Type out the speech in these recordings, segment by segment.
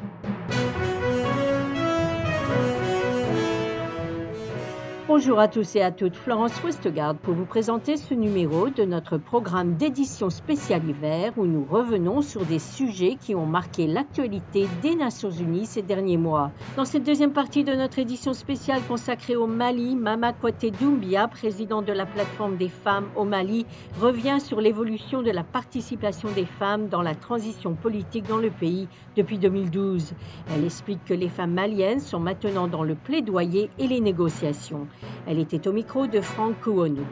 thank you Bonjour à tous et à toutes, Florence Westgard pour vous présenter ce numéro de notre programme d'édition spéciale hiver où nous revenons sur des sujets qui ont marqué l'actualité des Nations Unies ces derniers mois. Dans cette deuxième partie de notre édition spéciale consacrée au Mali, Mama Kwate Doumbia, président de la plateforme des femmes au Mali, revient sur l'évolution de la participation des femmes dans la transition politique dans le pays depuis 2012. Elle explique que les femmes maliennes sont maintenant dans le plaidoyer et les négociations. Elle était au micro de Franck Kouonou.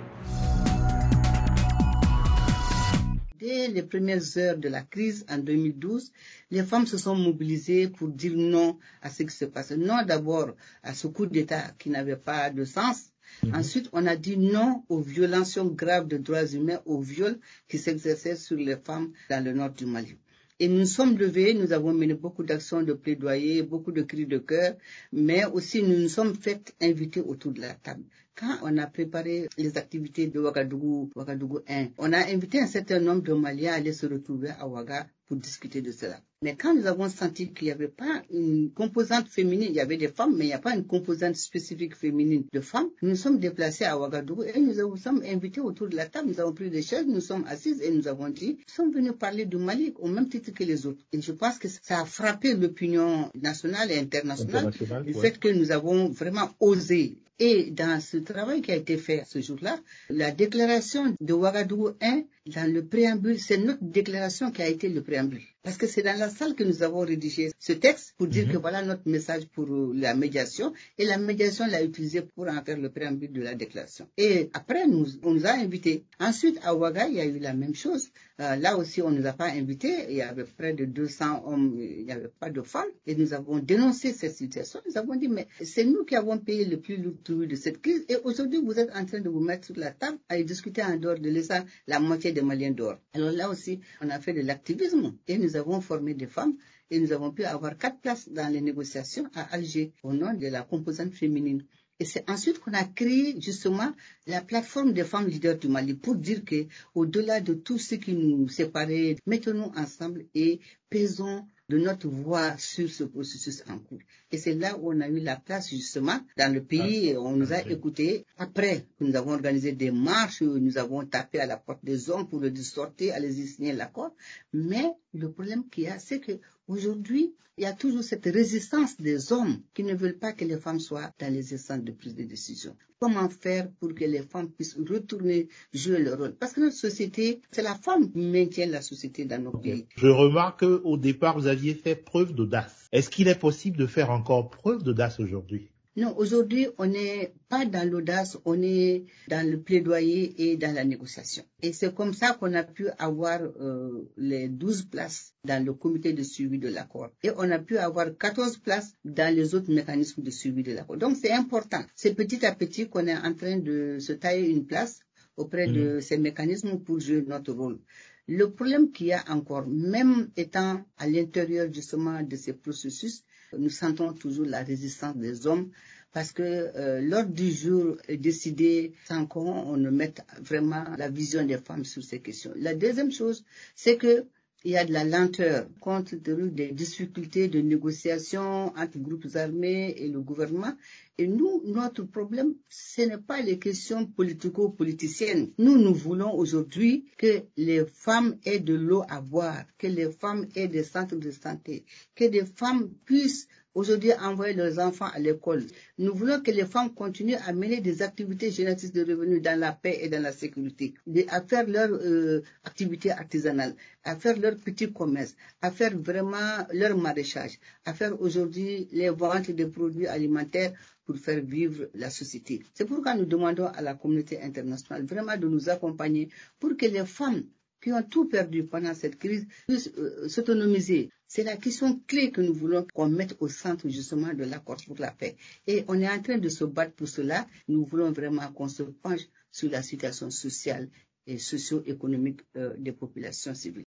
Dès les premières heures de la crise en 2012, les femmes se sont mobilisées pour dire non à ce qui se passe. Non d'abord à ce coup d'État qui n'avait pas de sens. Mhm. Ensuite, on a dit non aux violations graves de droits humains, aux viols qui s'exerçaient sur les femmes dans le nord du Mali. Et nous sommes levés, nous avons mené beaucoup d'actions de plaidoyer, beaucoup de cris de cœur, mais aussi nous nous sommes fait inviter autour de la table. Quand on a préparé les activités de Ouagadougou, Ouagadougou 1, on a invité un certain nombre de Maliens à aller se retrouver à Ouaga pour discuter de cela. Mais quand nous avons senti qu'il n'y avait pas une composante féminine, il y avait des femmes, mais il n'y a pas une composante spécifique féminine de femmes, nous nous sommes déplacés à Ouagadougou et nous nous sommes invités autour de la table, nous avons pris des chaises, nous sommes assises et nous avons dit, nous sommes venus parler du Mali au même titre que les autres. Et je pense que ça a frappé l'opinion nationale et internationale, le fait que nous avons vraiment osé et dans ce travail qui a été fait ce jour-là, la déclaration de Ouagadougou 1, dans le préambule, c'est notre déclaration qui a été le préambule. Parce que c'est dans la salle que nous avons rédigé ce texte pour dire mhm. que voilà notre message pour la médiation. Et la médiation l'a utilisé pour en faire le préambule de la déclaration. Et après, nous, on nous a invités. Ensuite, à Ouaga, il y a eu la même chose. Euh, là aussi, on ne nous a pas invités. Il y avait près de 200 hommes, il n'y avait pas de femmes. Et nous avons dénoncé cette situation. Nous avons dit, mais c'est nous qui avons payé le plus lourd de cette crise. Et aujourd'hui, vous êtes en train de vous mettre sur la table à y discuter en dehors de laisser la moitié des Maliens dehors. Alors là aussi, on a fait de l'activisme. Et nous avons formé des femmes et nous avons pu avoir quatre places dans les négociations à Alger au nom de la composante féminine. Et c'est ensuite qu'on a créé justement la plateforme des femmes leaders du Mali pour dire que, au-delà de tout ce qui nous séparait, mettons-nous ensemble et pesons de notre voix sur ce processus en cours. Et c'est là où on a eu la place justement dans le pays, ah, on nous a écoutés. Après, nous avons organisé des marches, nous avons tapé à la porte des hommes pour leur dire sortez, allez-y signer l'accord. Mais le problème qu'il y a, c'est que aujourd'hui, il y a toujours cette résistance des hommes qui ne veulent pas que les femmes soient dans les instances de prise de décision. Comment faire pour que les femmes puissent retourner jouer leur rôle? Parce que notre société, c'est la femme qui maintient la société dans nos pays. Je remarque qu'au départ, vous aviez fait preuve d'audace. Est-ce qu'il est possible de faire encore preuve d'audace aujourd'hui? Non, aujourd'hui, on n'est pas dans l'audace, on est dans le plaidoyer et dans la négociation. Et c'est comme ça qu'on a pu avoir euh, les 12 places dans le comité de suivi de l'accord. Et on a pu avoir 14 places dans les autres mécanismes de suivi de l'accord. Donc c'est important. C'est petit à petit qu'on est en train de se tailler une place auprès de mhm. ces mécanismes pour jouer notre rôle. Le problème qu'il y a encore, même étant à l'intérieur justement de ces processus, nous sentons toujours la résistance des hommes parce que euh, l'ordre du jour est décidé sans qu'on ne mette vraiment la vision des femmes sur ces questions. La deuxième chose, c'est que il y a de la lenteur compte tenu des difficultés de négociation entre groupes armés et le gouvernement. Et nous, notre problème, ce n'est pas les questions politico-politiciennes. Nous, nous voulons aujourd'hui que les femmes aient de l'eau à boire, que les femmes aient des centres de santé, que des femmes puissent aujourd'hui envoyer leurs enfants à l'école. Nous voulons que les femmes continuent à mener des activités génétiques de revenus dans la paix et dans la sécurité, à faire leur euh, activité artisanale, à faire leur petit commerce, à faire vraiment leur maraîchage, à faire aujourd'hui les ventes de produits alimentaires pour faire vivre la société. C'est pourquoi nous demandons à la communauté internationale vraiment de nous accompagner pour que les femmes qui ont tout perdu pendant cette crise puissent euh, s'autonomiser. C'est la question clé que nous voulons qu'on mette au centre justement de l'accord pour la paix. Et on est en train de se battre pour cela. Nous voulons vraiment qu'on se penche sur la situation sociale et socio-économique euh, des populations civiles.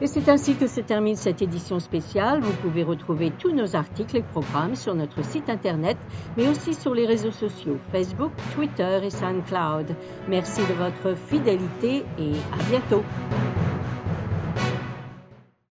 Et c'est ainsi que se termine cette édition spéciale. Vous pouvez retrouver tous nos articles et programmes sur notre site internet, mais aussi sur les réseaux sociaux Facebook, Twitter et SoundCloud. Merci de votre fidélité et à bientôt.